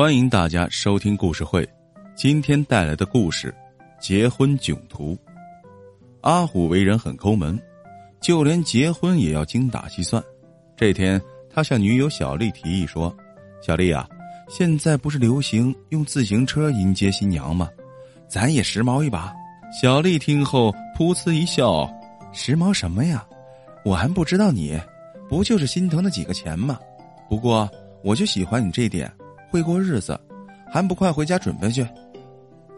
欢迎大家收听故事会，今天带来的故事《结婚囧途》。阿虎为人很抠门，就连结婚也要精打细算。这天，他向女友小丽提议说：“小丽啊，现在不是流行用自行车迎接新娘吗？咱也时髦一把。”小丽听后噗呲一笑：“时髦什么呀？我还不知道你，不就是心疼那几个钱吗？不过我就喜欢你这点。”会过日子，还不快回家准备去？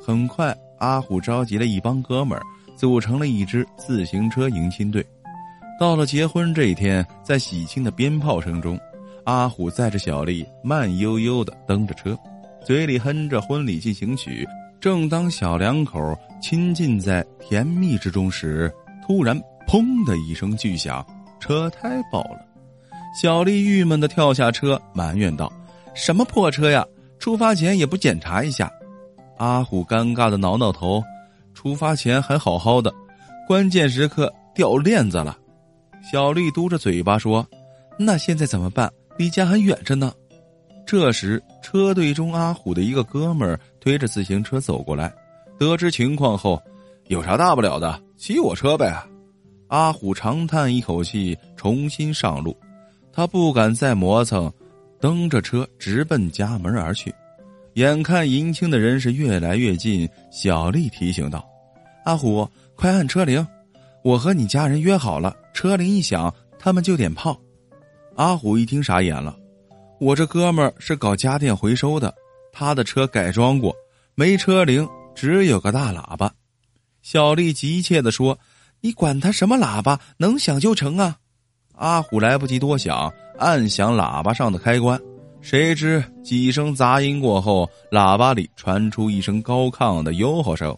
很快，阿虎召集了一帮哥们儿，组成了一支自行车迎亲队。到了结婚这一天，在喜庆的鞭炮声中，阿虎载着小丽慢悠悠的蹬着车，嘴里哼着婚礼进行曲。正当小两口亲近在甜蜜之中时，突然“砰”的一声巨响，车胎爆了。小丽郁闷的跳下车，埋怨道。什么破车呀！出发前也不检查一下。阿虎尴尬的挠挠头，出发前还好好的，关键时刻掉链子了。小丽嘟着嘴巴说：“那现在怎么办？离家还远着呢。”这时，车队中阿虎的一个哥们儿推着自行车走过来，得知情况后，有啥大不了的，骑我车呗。阿虎长叹一口气，重新上路。他不敢再磨蹭。蹬着车直奔家门而去，眼看迎亲的人是越来越近，小丽提醒道：“阿虎，快按车铃！我和你家人约好了，车铃一响，他们就点炮。”阿虎一听傻眼了：“我这哥们儿是搞家电回收的，他的车改装过，没车铃，只有个大喇叭。”小丽急切的说：“你管他什么喇叭，能响就成啊！”阿虎来不及多想。按响喇叭上的开关，谁知几声杂音过后，喇叭里传出一声高亢的吆喝声：“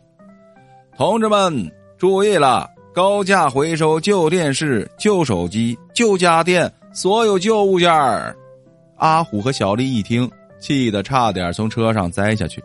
同志们注意了，高价回收旧电视、旧手机、旧家电，所有旧物件儿！”阿虎和小丽一听，气得差点从车上栽下去。